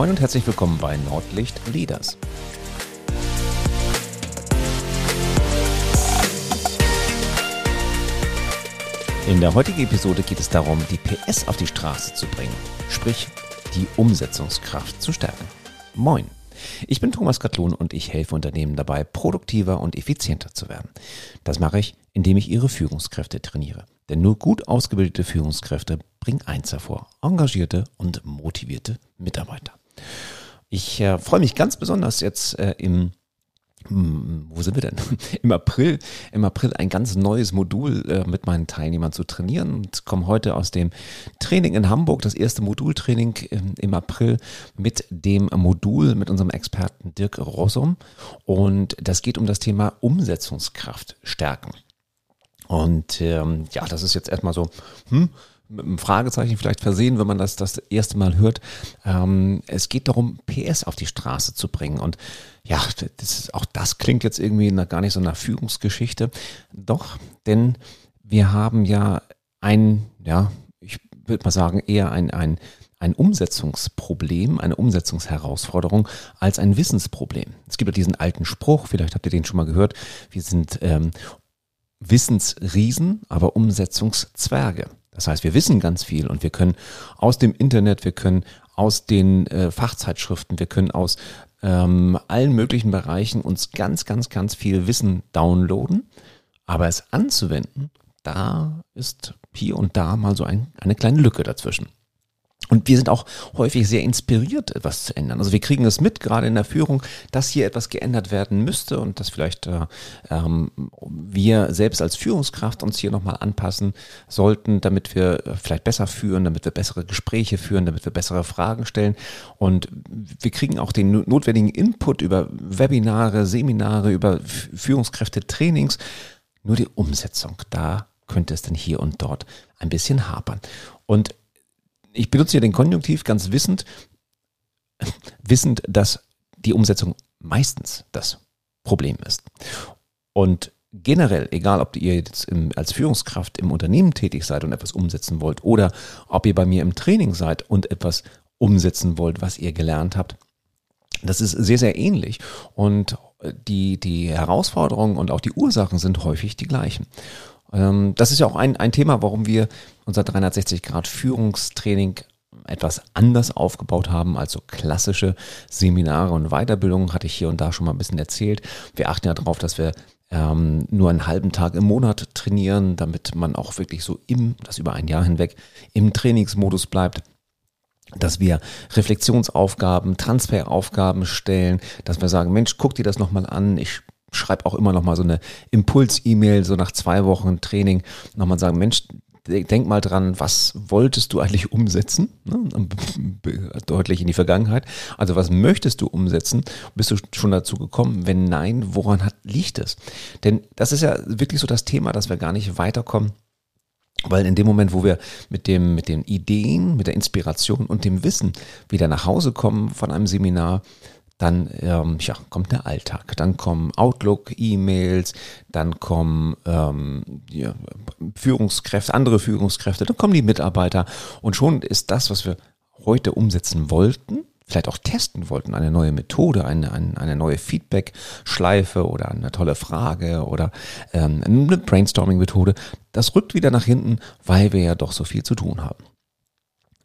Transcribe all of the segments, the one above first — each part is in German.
Moin und herzlich willkommen bei Nordlicht Leaders. In der heutigen Episode geht es darum, die PS auf die Straße zu bringen, sprich die Umsetzungskraft zu stärken. Moin. Ich bin Thomas Katlun und ich helfe Unternehmen dabei, produktiver und effizienter zu werden. Das mache ich, indem ich ihre Führungskräfte trainiere. Denn nur gut ausgebildete Führungskräfte bringen eins hervor, engagierte und motivierte Mitarbeiter. Ich äh, freue mich ganz besonders jetzt äh, im hm, wo sind wir denn? Im April, im April ein ganz neues Modul äh, mit meinen Teilnehmern zu trainieren und komme heute aus dem Training in Hamburg, das erste Modultraining im, im April mit dem Modul mit unserem Experten Dirk Rossum und das geht um das Thema Umsetzungskraft stärken. Und ähm, ja, das ist jetzt erstmal so, hm, mit einem Fragezeichen vielleicht versehen, wenn man das das erste Mal hört. Ähm, es geht darum, PS auf die Straße zu bringen. Und ja, das ist, auch das klingt jetzt irgendwie nach, gar nicht so einer Führungsgeschichte. Doch, denn wir haben ja ein, ja, ich würde mal sagen, eher ein, ein, ein Umsetzungsproblem, eine Umsetzungsherausforderung als ein Wissensproblem. Es gibt ja diesen alten Spruch, vielleicht habt ihr den schon mal gehört, wir sind ähm, Wissensriesen, aber Umsetzungszwerge. Das heißt, wir wissen ganz viel und wir können aus dem Internet, wir können aus den äh, Fachzeitschriften, wir können aus ähm, allen möglichen Bereichen uns ganz, ganz, ganz viel Wissen downloaden. Aber es anzuwenden, da ist hier und da mal so ein, eine kleine Lücke dazwischen. Und wir sind auch häufig sehr inspiriert, etwas zu ändern. Also wir kriegen es mit, gerade in der Führung, dass hier etwas geändert werden müsste und dass vielleicht äh, ähm, wir selbst als Führungskraft uns hier nochmal anpassen sollten, damit wir vielleicht besser führen, damit wir bessere Gespräche führen, damit wir bessere Fragen stellen. Und wir kriegen auch den notwendigen Input über Webinare, Seminare, über Führungskräfte-Trainings. Nur die Umsetzung, da könnte es denn hier und dort ein bisschen hapern. Und ich benutze hier den Konjunktiv ganz wissend, wissend, dass die Umsetzung meistens das Problem ist. Und generell, egal ob ihr jetzt im, als Führungskraft im Unternehmen tätig seid und etwas umsetzen wollt oder ob ihr bei mir im Training seid und etwas umsetzen wollt, was ihr gelernt habt, das ist sehr, sehr ähnlich. Und die, die Herausforderungen und auch die Ursachen sind häufig die gleichen. Ähm, das ist ja auch ein, ein Thema, warum wir unser 360 Grad Führungstraining etwas anders aufgebaut haben als so klassische Seminare und Weiterbildungen, hatte ich hier und da schon mal ein bisschen erzählt. Wir achten ja darauf, dass wir ähm, nur einen halben Tag im Monat trainieren, damit man auch wirklich so im, das über ein Jahr hinweg, im Trainingsmodus bleibt dass wir Reflexionsaufgaben, Transferaufgaben stellen, dass wir sagen, Mensch, guck dir das nochmal an, ich schreibe auch immer noch mal so eine Impuls-E-Mail, so nach zwei Wochen Training, nochmal sagen, Mensch, denk mal dran, was wolltest du eigentlich umsetzen? Ne? Deutlich in die Vergangenheit. Also was möchtest du umsetzen? Bist du schon dazu gekommen? Wenn nein, woran hat, liegt es? Denn das ist ja wirklich so das Thema, dass wir gar nicht weiterkommen. Weil in dem Moment, wo wir mit dem, mit den Ideen, mit der Inspiration und dem Wissen wieder nach Hause kommen von einem Seminar, dann ähm, ja, kommt der Alltag. Dann kommen Outlook-E-Mails, dann kommen ähm, ja, Führungskräfte, andere Führungskräfte, dann kommen die Mitarbeiter. Und schon ist das, was wir heute umsetzen wollten, vielleicht auch testen wollten, eine neue Methode, eine, eine, eine neue Feedback-Schleife oder eine tolle Frage oder ähm, eine Brainstorming-Methode, das rückt wieder nach hinten, weil wir ja doch so viel zu tun haben.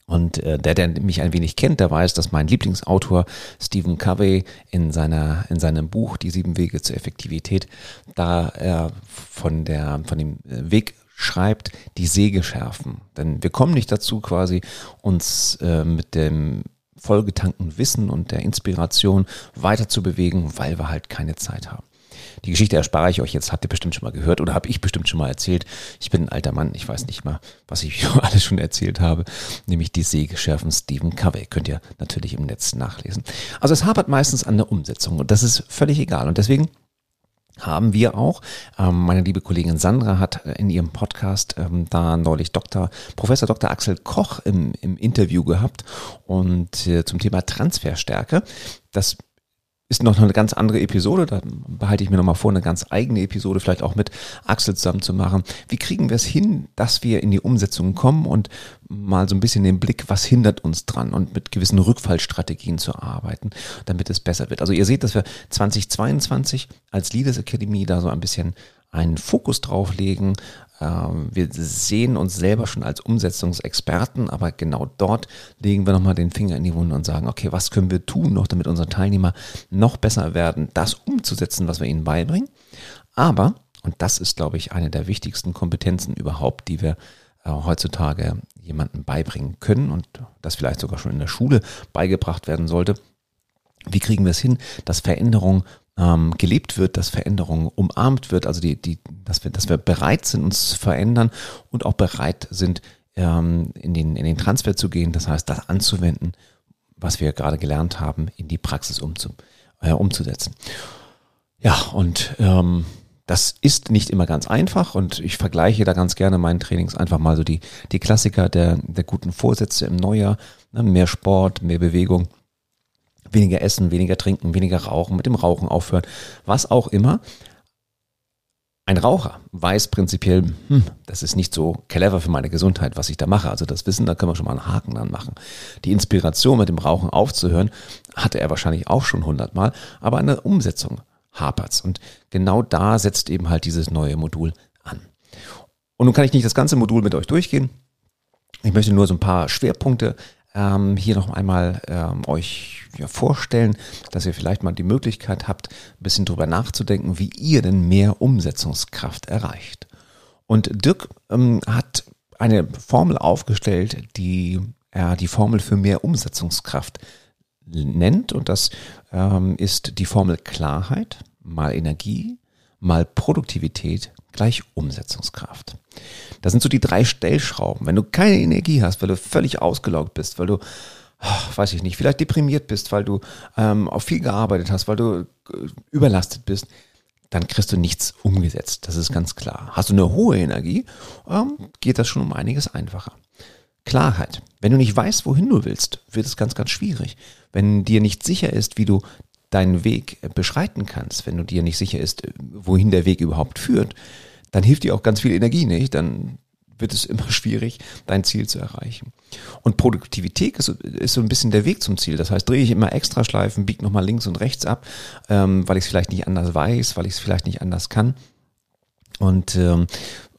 Und äh, der, der mich ein wenig kennt, der weiß, dass mein Lieblingsautor Stephen Covey in seiner in seinem Buch Die sieben Wege zur Effektivität da er von der von dem äh, Weg schreibt, die Säge schärfen. Denn wir kommen nicht dazu, quasi uns äh, mit dem vollgetankten Wissen und der Inspiration weiter zu bewegen, weil wir halt keine Zeit haben. Die Geschichte erspare ich euch jetzt, habt ihr bestimmt schon mal gehört oder habe ich bestimmt schon mal erzählt. Ich bin ein alter Mann, ich weiß nicht mal, was ich alles schon erzählt habe, nämlich die Sägeschärfen Stephen Covey. Könnt ihr natürlich im Netz nachlesen. Also es hapert meistens an der Umsetzung und das ist völlig egal. Und deswegen haben wir auch. Ähm, meine liebe Kollegin Sandra hat in ihrem Podcast ähm, da neulich Dr. Professor Dr. Axel Koch im, im Interview gehabt und äh, zum Thema Transferstärke. Das ist noch eine ganz andere Episode. Da behalte ich mir nochmal vor, eine ganz eigene Episode vielleicht auch mit Axel zusammen zu machen. Wie kriegen wir es hin, dass wir in die Umsetzung kommen und mal so ein bisschen den Blick, was hindert uns dran und mit gewissen Rückfallstrategien zu arbeiten, damit es besser wird. Also ihr seht, dass wir 2022 als Leaders Academy da so ein bisschen einen Fokus drauf legen. Ähm, wir sehen uns selber schon als Umsetzungsexperten, aber genau dort legen wir nochmal den Finger in die Wunde und sagen, okay, was können wir tun noch, damit unsere Teilnehmer noch besser werden, das umzusetzen, was wir ihnen beibringen. Aber, und das ist, glaube ich, eine der wichtigsten Kompetenzen überhaupt, die wir äh, heutzutage jemandem beibringen können und das vielleicht sogar schon in der Schule beigebracht werden sollte. Wie kriegen wir es hin, dass Veränderung ähm, gelebt wird, dass Veränderung umarmt wird, also die, die, dass wir, dass wir bereit sind, uns zu verändern und auch bereit sind, ähm, in, den, in den Transfer zu gehen, das heißt, das anzuwenden, was wir gerade gelernt haben, in die Praxis umzu, äh, umzusetzen. Ja, und ähm, das ist nicht immer ganz einfach und ich vergleiche da ganz gerne meinen Trainings einfach mal so die, die Klassiker der, der guten Vorsätze im Neujahr, ne, mehr Sport, mehr Bewegung, weniger essen, weniger trinken, weniger rauchen, mit dem Rauchen aufhören, was auch immer. Ein Raucher weiß prinzipiell, hm, das ist nicht so clever für meine Gesundheit, was ich da mache. Also das Wissen, da können wir schon mal einen Haken dran machen. Die Inspiration mit dem Rauchen aufzuhören, hatte er wahrscheinlich auch schon hundertmal, aber eine Umsetzung hapert's. Und genau da setzt eben halt dieses neue Modul an. Und nun kann ich nicht das ganze Modul mit euch durchgehen. Ich möchte nur so ein paar Schwerpunkte ähm, hier noch einmal ähm, euch ja, vorstellen, dass ihr vielleicht mal die Möglichkeit habt, ein bisschen drüber nachzudenken, wie ihr denn mehr Umsetzungskraft erreicht. Und Dirk ähm, hat eine Formel aufgestellt, die er die Formel für mehr Umsetzungskraft nennt. Und das ähm, ist die Formel Klarheit mal Energie mal Produktivität gleich Umsetzungskraft. Das sind so die drei Stellschrauben. Wenn du keine Energie hast, weil du völlig ausgelaugt bist, weil du, weiß ich nicht, vielleicht deprimiert bist, weil du ähm, auf viel gearbeitet hast, weil du äh, überlastet bist, dann kriegst du nichts umgesetzt. Das ist ganz klar. Hast du eine hohe Energie, ähm, geht das schon um einiges einfacher. Klarheit. Wenn du nicht weißt, wohin du willst, wird es ganz, ganz schwierig. Wenn dir nicht sicher ist, wie du deinen Weg beschreiten kannst, wenn du dir nicht sicher ist, wohin der Weg überhaupt führt, dann hilft dir auch ganz viel Energie nicht. Dann wird es immer schwierig, dein Ziel zu erreichen. Und Produktivität ist, ist so ein bisschen der Weg zum Ziel. Das heißt, drehe ich immer extra Schleifen, biege nochmal links und rechts ab, ähm, weil ich es vielleicht nicht anders weiß, weil ich es vielleicht nicht anders kann. Und ähm,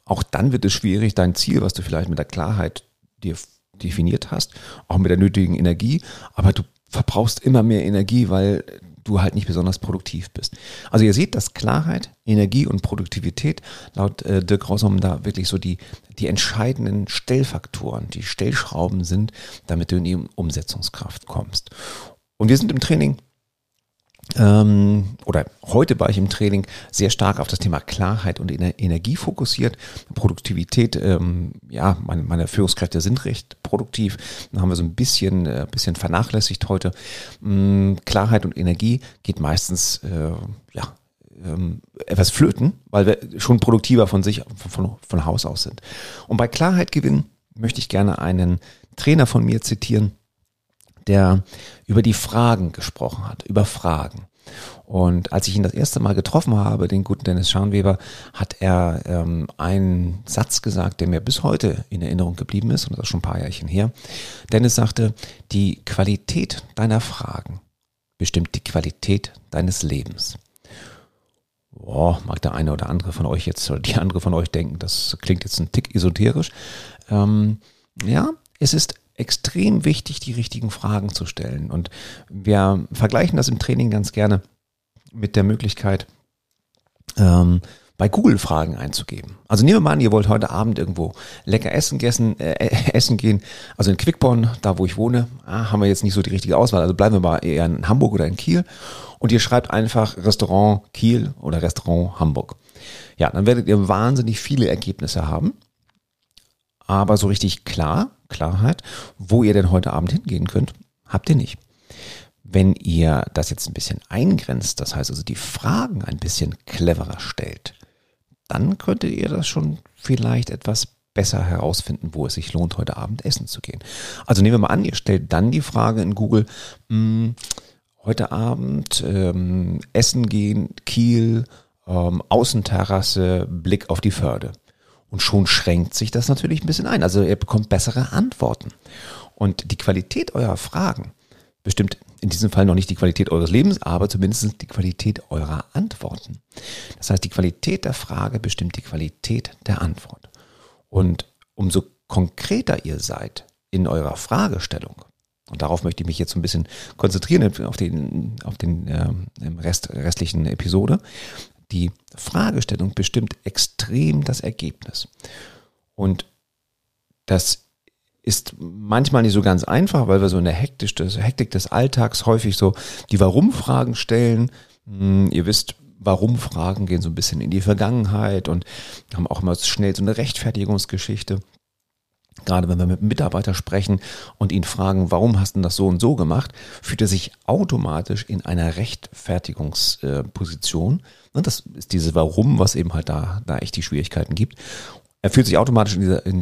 auch dann wird es schwierig, dein Ziel, was du vielleicht mit der Klarheit dir definiert hast, auch mit der nötigen Energie, aber du verbrauchst immer mehr Energie, weil du halt nicht besonders produktiv bist. Also ihr seht, dass Klarheit, Energie und Produktivität laut äh, Dirk Rossum da wirklich so die, die entscheidenden Stellfaktoren, die Stellschrauben sind, damit du in die Umsetzungskraft kommst. Und wir sind im Training ähm, oder heute war ich im Training sehr stark auf das Thema Klarheit und Energie fokussiert. Produktivität, ähm, ja, meine, meine Führungskräfte sind recht produktiv. Dann haben wir so ein bisschen, äh, bisschen vernachlässigt heute. Ähm, Klarheit und Energie geht meistens, äh, ja, ähm, etwas flöten, weil wir schon produktiver von sich, von, von Haus aus sind. Und bei Klarheit gewinnen möchte ich gerne einen Trainer von mir zitieren, der über die Fragen gesprochen hat, über Fragen. Und als ich ihn das erste Mal getroffen habe, den guten Dennis Scharnweber, hat er ähm, einen Satz gesagt, der mir bis heute in Erinnerung geblieben ist, und das ist schon ein paar Jährchen her. Dennis sagte, die Qualität deiner Fragen bestimmt die Qualität deines Lebens. Boah, mag der eine oder andere von euch jetzt oder die andere von euch denken, das klingt jetzt ein Tick esoterisch. Ähm, ja, es ist extrem wichtig, die richtigen Fragen zu stellen. Und wir vergleichen das im Training ganz gerne mit der Möglichkeit, ähm, bei Google Fragen einzugeben. Also nehmen wir mal an, ihr wollt heute Abend irgendwo lecker essen, gessen, äh, essen gehen. Also in Quickborn, da wo ich wohne, ah, haben wir jetzt nicht so die richtige Auswahl. Also bleiben wir mal eher in Hamburg oder in Kiel. Und ihr schreibt einfach Restaurant Kiel oder Restaurant Hamburg. Ja, dann werdet ihr wahnsinnig viele Ergebnisse haben. Aber so richtig klar Klarheit, wo ihr denn heute Abend hingehen könnt, habt ihr nicht. Wenn ihr das jetzt ein bisschen eingrenzt, das heißt also die Fragen ein bisschen cleverer stellt, dann könntet ihr das schon vielleicht etwas besser herausfinden, wo es sich lohnt, heute Abend essen zu gehen. Also nehmen wir mal an, ihr stellt dann die Frage in Google, hm, heute Abend ähm, essen gehen, Kiel, ähm, Außenterrasse, Blick auf die Förde. Und schon schränkt sich das natürlich ein bisschen ein. Also ihr bekommt bessere Antworten. Und die Qualität eurer Fragen bestimmt in diesem Fall noch nicht die Qualität eures Lebens, aber zumindest die Qualität eurer Antworten. Das heißt, die Qualität der Frage bestimmt die Qualität der Antwort. Und umso konkreter ihr seid in eurer Fragestellung, und darauf möchte ich mich jetzt so ein bisschen konzentrieren auf den, auf den äh, Rest, restlichen Episode, die Fragestellung bestimmt extrem das Ergebnis. Und das ist manchmal nicht so ganz einfach, weil wir so in der Hektik des, Alltags häufig so die Warum-Fragen stellen. Hm, ihr wisst, Warum-Fragen gehen so ein bisschen in die Vergangenheit und haben auch immer schnell so eine Rechtfertigungsgeschichte. Gerade wenn wir mit einem Mitarbeiter sprechen und ihn fragen, warum hast du das so und so gemacht, fühlt er sich automatisch in einer Rechtfertigungsposition. Und das ist dieses Warum, was eben halt da, da echt die Schwierigkeiten gibt. Er fühlt sich automatisch in dieser, in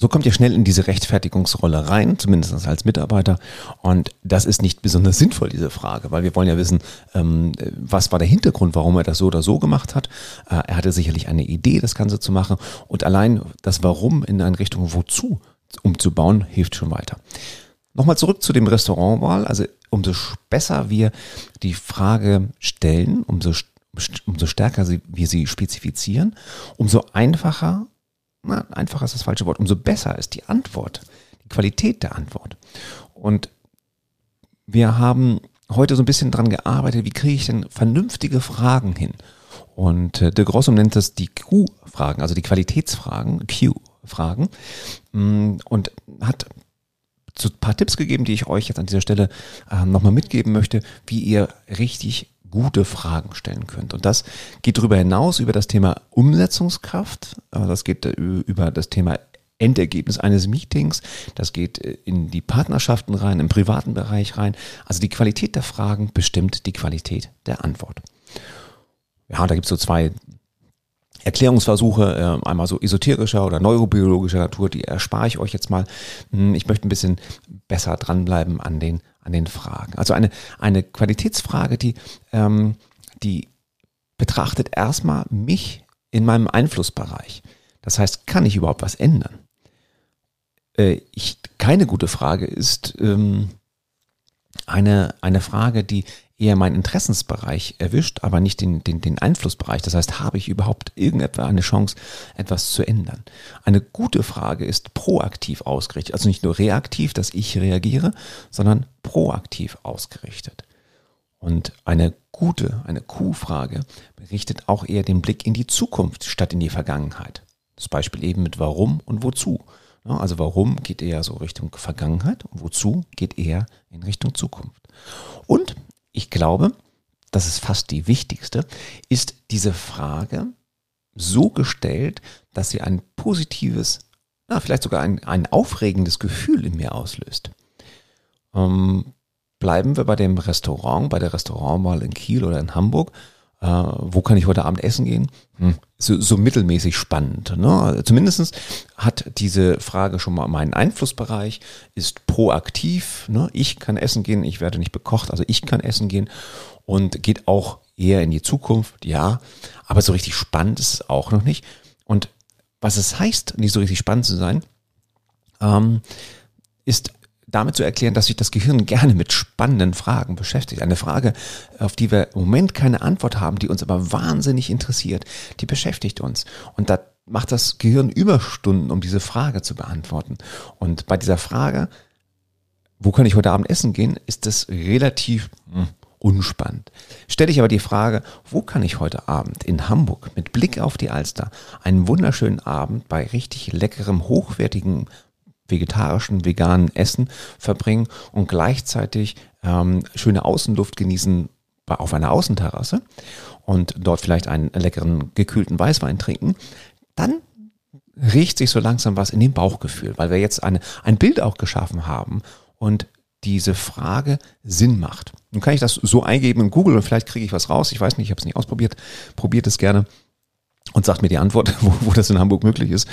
So kommt ihr schnell in diese Rechtfertigungsrolle rein, zumindest als Mitarbeiter. Und das ist nicht besonders sinnvoll, diese Frage, weil wir wollen ja wissen, ähm, was war der Hintergrund, warum er das so oder so gemacht hat. Äh, er hatte sicherlich eine Idee, das Ganze zu machen. Und allein das Warum in eine Richtung Wozu umzubauen, hilft schon weiter. Nochmal zurück zu dem Restaurantwahl. Also umso besser wir die Frage stellen, umso, umso stärker wir sie spezifizieren, umso einfacher na, einfach ist das falsche Wort, umso besser ist die Antwort, die Qualität der Antwort. Und wir haben heute so ein bisschen dran gearbeitet, wie kriege ich denn vernünftige Fragen hin? Und äh, de Grossum nennt das die Q-Fragen, also die Qualitätsfragen, Q-Fragen, mm, und hat so ein paar Tipps gegeben, die ich euch jetzt an dieser Stelle äh, nochmal mitgeben möchte, wie ihr richtig gute Fragen stellen könnt. Und das geht darüber hinaus über das Thema Umsetzungskraft. Das geht äh, über das Thema Endergebnis eines Meetings. Das geht äh, in die Partnerschaften rein, im privaten Bereich rein. Also die Qualität der Fragen bestimmt die Qualität der Antwort. Ja, da gibt es so zwei Erklärungsversuche, äh, einmal so esoterischer oder neurobiologischer Natur, die erspare ich euch jetzt mal. Hm, ich möchte ein bisschen besser dranbleiben an den an den Fragen. Also eine, eine Qualitätsfrage, die, ähm, die betrachtet erstmal mich in meinem Einflussbereich. Das heißt, kann ich überhaupt was ändern? Äh, ich, keine gute Frage ist ähm, eine, eine Frage, die eher meinen Interessensbereich erwischt, aber nicht den, den, den Einflussbereich. Das heißt, habe ich überhaupt irgendetwa eine Chance, etwas zu ändern? Eine gute Frage ist proaktiv ausgerichtet. Also nicht nur reaktiv, dass ich reagiere, sondern proaktiv ausgerichtet. Und eine gute, eine Q-Frage richtet auch eher den Blick in die Zukunft statt in die Vergangenheit. Das Beispiel eben mit warum und wozu. Also warum geht eher so Richtung Vergangenheit und wozu geht eher in Richtung Zukunft. Und ich glaube, das ist fast die wichtigste, ist diese Frage so gestellt, dass sie ein positives, na, vielleicht sogar ein, ein aufregendes Gefühl in mir auslöst. Ähm, bleiben wir bei dem Restaurant, bei der Restaurantwahl in Kiel oder in Hamburg. Äh, wo kann ich heute Abend essen gehen? Hm, so, so mittelmäßig spannend. Ne? Zumindest hat diese Frage schon mal meinen Einflussbereich, ist proaktiv. Ne? Ich kann essen gehen, ich werde nicht bekocht, also ich kann essen gehen und geht auch eher in die Zukunft, ja. Aber so richtig spannend ist es auch noch nicht. Und was es heißt, nicht so richtig spannend zu sein, ähm, ist damit zu erklären, dass sich das Gehirn gerne mit spannenden Fragen beschäftigt. Eine Frage, auf die wir im Moment keine Antwort haben, die uns aber wahnsinnig interessiert, die beschäftigt uns. Und da macht das Gehirn Überstunden, um diese Frage zu beantworten. Und bei dieser Frage, wo kann ich heute Abend essen gehen, ist das relativ hm, unspannend. Stelle ich aber die Frage, wo kann ich heute Abend in Hamburg mit Blick auf die Alster einen wunderschönen Abend bei richtig leckerem, hochwertigem vegetarischen, veganen Essen verbringen und gleichzeitig ähm, schöne Außenluft genießen auf einer Außenterrasse und dort vielleicht einen leckeren gekühlten Weißwein trinken, dann riecht sich so langsam was in dem Bauchgefühl, weil wir jetzt eine, ein Bild auch geschaffen haben und diese Frage Sinn macht. Nun kann ich das so eingeben in Google und vielleicht kriege ich was raus. Ich weiß nicht, ich habe es nicht ausprobiert. Probiert es gerne und sagt mir die Antwort, wo, wo das in Hamburg möglich ist.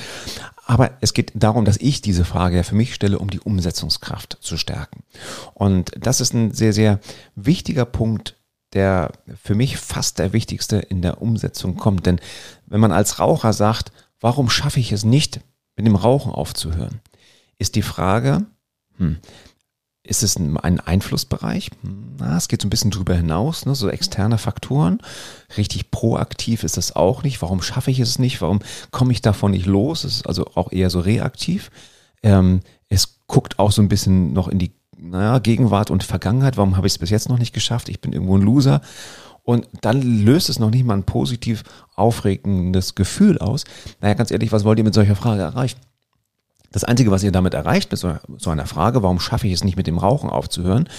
Aber es geht darum, dass ich diese Frage ja für mich stelle, um die Umsetzungskraft zu stärken. Und das ist ein sehr, sehr wichtiger Punkt, der für mich fast der wichtigste in der Umsetzung kommt. Denn wenn man als Raucher sagt, warum schaffe ich es nicht, mit dem Rauchen aufzuhören, ist die Frage, hm, ist es ein Einflussbereich? Na, es geht so ein bisschen drüber hinaus, ne? so externe Faktoren. Richtig proaktiv ist das auch nicht. Warum schaffe ich es nicht? Warum komme ich davon nicht los? Es ist also auch eher so reaktiv. Ähm, es guckt auch so ein bisschen noch in die naja, Gegenwart und Vergangenheit. Warum habe ich es bis jetzt noch nicht geschafft? Ich bin irgendwo ein Loser. Und dann löst es noch nicht mal ein positiv aufregendes Gefühl aus. Naja, ganz ehrlich, was wollt ihr mit solcher Frage erreichen? Das Einzige, was ihr damit erreicht mit so einer Frage, warum schaffe ich es nicht mit dem Rauchen aufzuhören,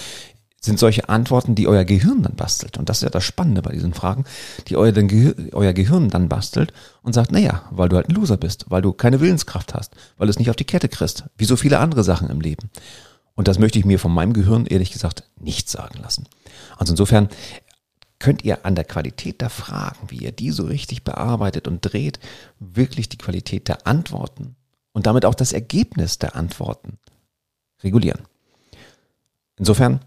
sind solche Antworten, die euer Gehirn dann bastelt. Und das ist ja das Spannende bei diesen Fragen, die euer, Gehir euer Gehirn dann bastelt und sagt, naja, weil du halt ein Loser bist, weil du keine Willenskraft hast, weil du es nicht auf die Kette kriegst, wie so viele andere Sachen im Leben. Und das möchte ich mir von meinem Gehirn ehrlich gesagt nicht sagen lassen. Also insofern könnt ihr an der Qualität der Fragen, wie ihr die so richtig bearbeitet und dreht, wirklich die Qualität der Antworten und damit auch das Ergebnis der Antworten regulieren. Insofern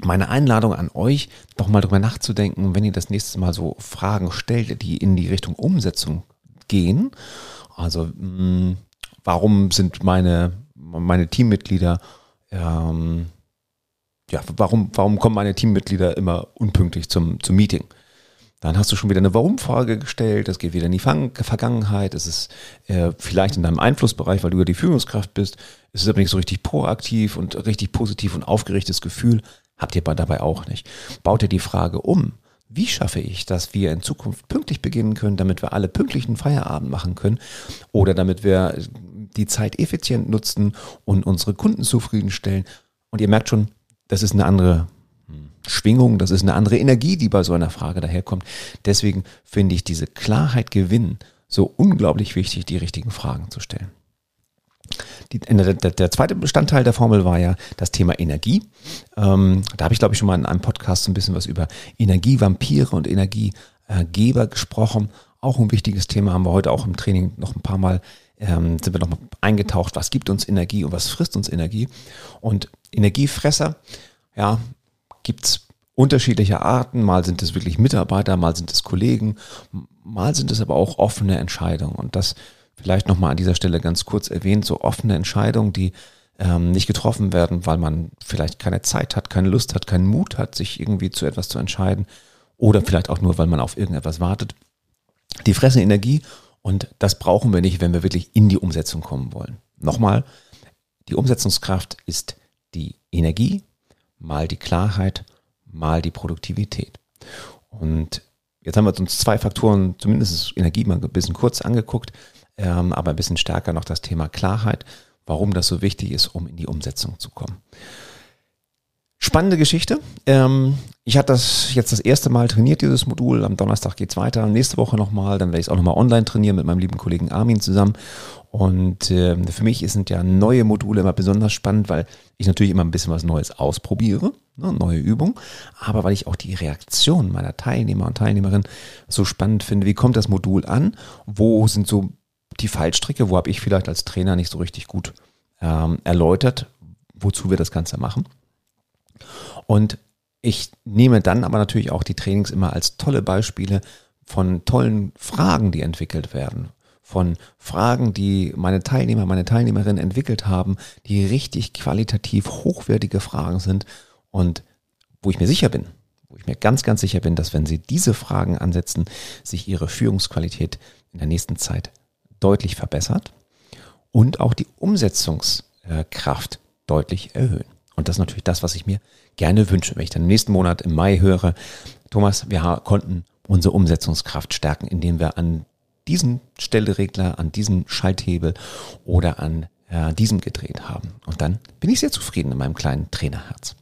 meine Einladung an euch, doch mal drüber nachzudenken, wenn ihr das nächste Mal so Fragen stellt, die in die Richtung Umsetzung gehen. Also, hm, warum sind meine, meine Teammitglieder, ähm, ja, warum, warum kommen meine Teammitglieder immer unpünktlich zum, zum Meeting? Dann hast du schon wieder eine Warum-Frage gestellt, das geht wieder in die Vergangenheit, es ist äh, vielleicht in deinem Einflussbereich, weil du ja die Führungskraft bist, es ist aber nicht so richtig proaktiv und richtig positiv und aufgerechtes Gefühl, habt ihr dabei auch nicht. Baut ihr die Frage um, wie schaffe ich, dass wir in Zukunft pünktlich beginnen können, damit wir alle pünktlichen Feierabend machen können? Oder damit wir die Zeit effizient nutzen und unsere Kunden zufriedenstellen. Und ihr merkt schon, das ist eine andere Schwingung, das ist eine andere Energie, die bei so einer Frage daherkommt. Deswegen finde ich diese Klarheit gewinnen so unglaublich wichtig, die richtigen Fragen zu stellen. Die, der, der, zweite Bestandteil der Formel war ja das Thema Energie. Ähm, da habe ich, glaube ich, schon mal in einem Podcast so ein bisschen was über Energievampire und Energiegeber gesprochen. Auch ein wichtiges Thema haben wir heute auch im Training noch ein paar Mal ähm, sind wir noch mal eingetaucht, was gibt uns Energie und was frisst uns Energie. Und Energiefresser, ja, gibt es unterschiedliche Arten. Mal sind es wirklich Mitarbeiter, mal sind es Kollegen, mal sind es aber auch offene Entscheidungen. Und das vielleicht nochmal an dieser Stelle ganz kurz erwähnt, so offene Entscheidungen, die ähm, nicht getroffen werden, weil man vielleicht keine Zeit hat, keine Lust hat, keinen Mut hat, sich irgendwie zu etwas zu entscheiden oder vielleicht auch nur, weil man auf irgendetwas wartet. Die fressen Energie und das brauchen wir nicht, wenn wir wirklich in die Umsetzung kommen wollen. Nochmal, die Umsetzungskraft ist die Energie, mal die Klarheit, mal die Produktivität. Und jetzt haben wir uns zwei Faktoren, zumindest Energie mal ein bisschen kurz angeguckt, ähm, aber ein bisschen stärker noch das Thema Klarheit, warum das so wichtig ist, um in die Umsetzung zu kommen. Spannende Geschichte. Ähm, ich hatte das jetzt das erste Mal trainiert, dieses Modul. Am Donnerstag geht's weiter. Nächste Woche nochmal. Dann werde ich es auch nochmal online trainieren mit meinem lieben Kollegen Armin zusammen. Und äh, für mich sind ja neue Module immer besonders spannend, weil ich natürlich immer ein bisschen was Neues ausprobiere, ne, neue Übung, aber weil ich auch die Reaktion meiner Teilnehmer und Teilnehmerinnen so spannend finde. Wie kommt das Modul an? Wo sind so die Fallstricke? Wo habe ich vielleicht als Trainer nicht so richtig gut ähm, erläutert, wozu wir das Ganze machen? Und ich nehme dann aber natürlich auch die Trainings immer als tolle Beispiele von tollen Fragen, die entwickelt werden, von Fragen, die meine Teilnehmer, meine Teilnehmerinnen entwickelt haben, die richtig qualitativ hochwertige Fragen sind und wo ich mir sicher bin, wo ich mir ganz, ganz sicher bin, dass wenn Sie diese Fragen ansetzen, sich Ihre Führungsqualität in der nächsten Zeit deutlich verbessert und auch die Umsetzungskraft deutlich erhöhen. Und das ist natürlich das, was ich mir gerne wünsche, wenn ich dann im nächsten Monat im Mai höre, Thomas, wir konnten unsere Umsetzungskraft stärken, indem wir an diesen Stelleregler, an diesem Schalthebel oder an äh, diesem gedreht haben. Und dann bin ich sehr zufrieden in meinem kleinen Trainerherz.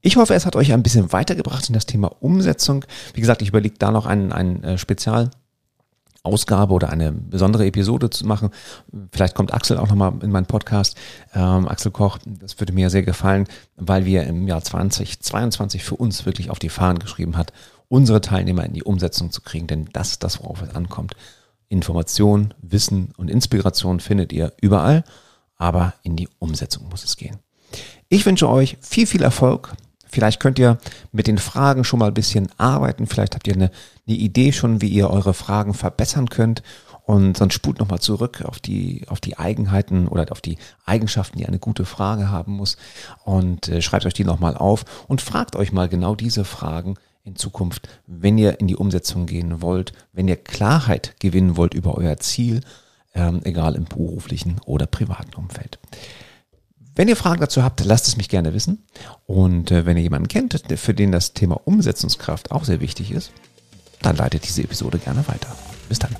Ich hoffe, es hat euch ein bisschen weitergebracht in das Thema Umsetzung. Wie gesagt, ich überlege da noch ein, ein äh, Spezial. Ausgabe oder eine besondere Episode zu machen. Vielleicht kommt Axel auch nochmal in meinen Podcast. Ähm, Axel Koch, das würde mir sehr gefallen, weil wir im Jahr 2022 für uns wirklich auf die Fahnen geschrieben hat, unsere Teilnehmer in die Umsetzung zu kriegen, denn das ist das, worauf es ankommt. Information, Wissen und Inspiration findet ihr überall, aber in die Umsetzung muss es gehen. Ich wünsche euch viel, viel Erfolg. Vielleicht könnt ihr mit den Fragen schon mal ein bisschen arbeiten. Vielleicht habt ihr eine, eine Idee schon, wie ihr eure Fragen verbessern könnt. Und sonst spult nochmal zurück auf die, auf die Eigenheiten oder auf die Eigenschaften, die eine gute Frage haben muss. Und äh, schreibt euch die nochmal auf und fragt euch mal genau diese Fragen in Zukunft, wenn ihr in die Umsetzung gehen wollt, wenn ihr Klarheit gewinnen wollt über euer Ziel, ähm, egal im beruflichen oder privaten Umfeld. Wenn ihr Fragen dazu habt, lasst es mich gerne wissen. Und äh, wenn ihr jemanden kennt, für den das Thema Umsetzungskraft auch sehr wichtig ist, dann leitet diese Episode gerne weiter. Bis dann.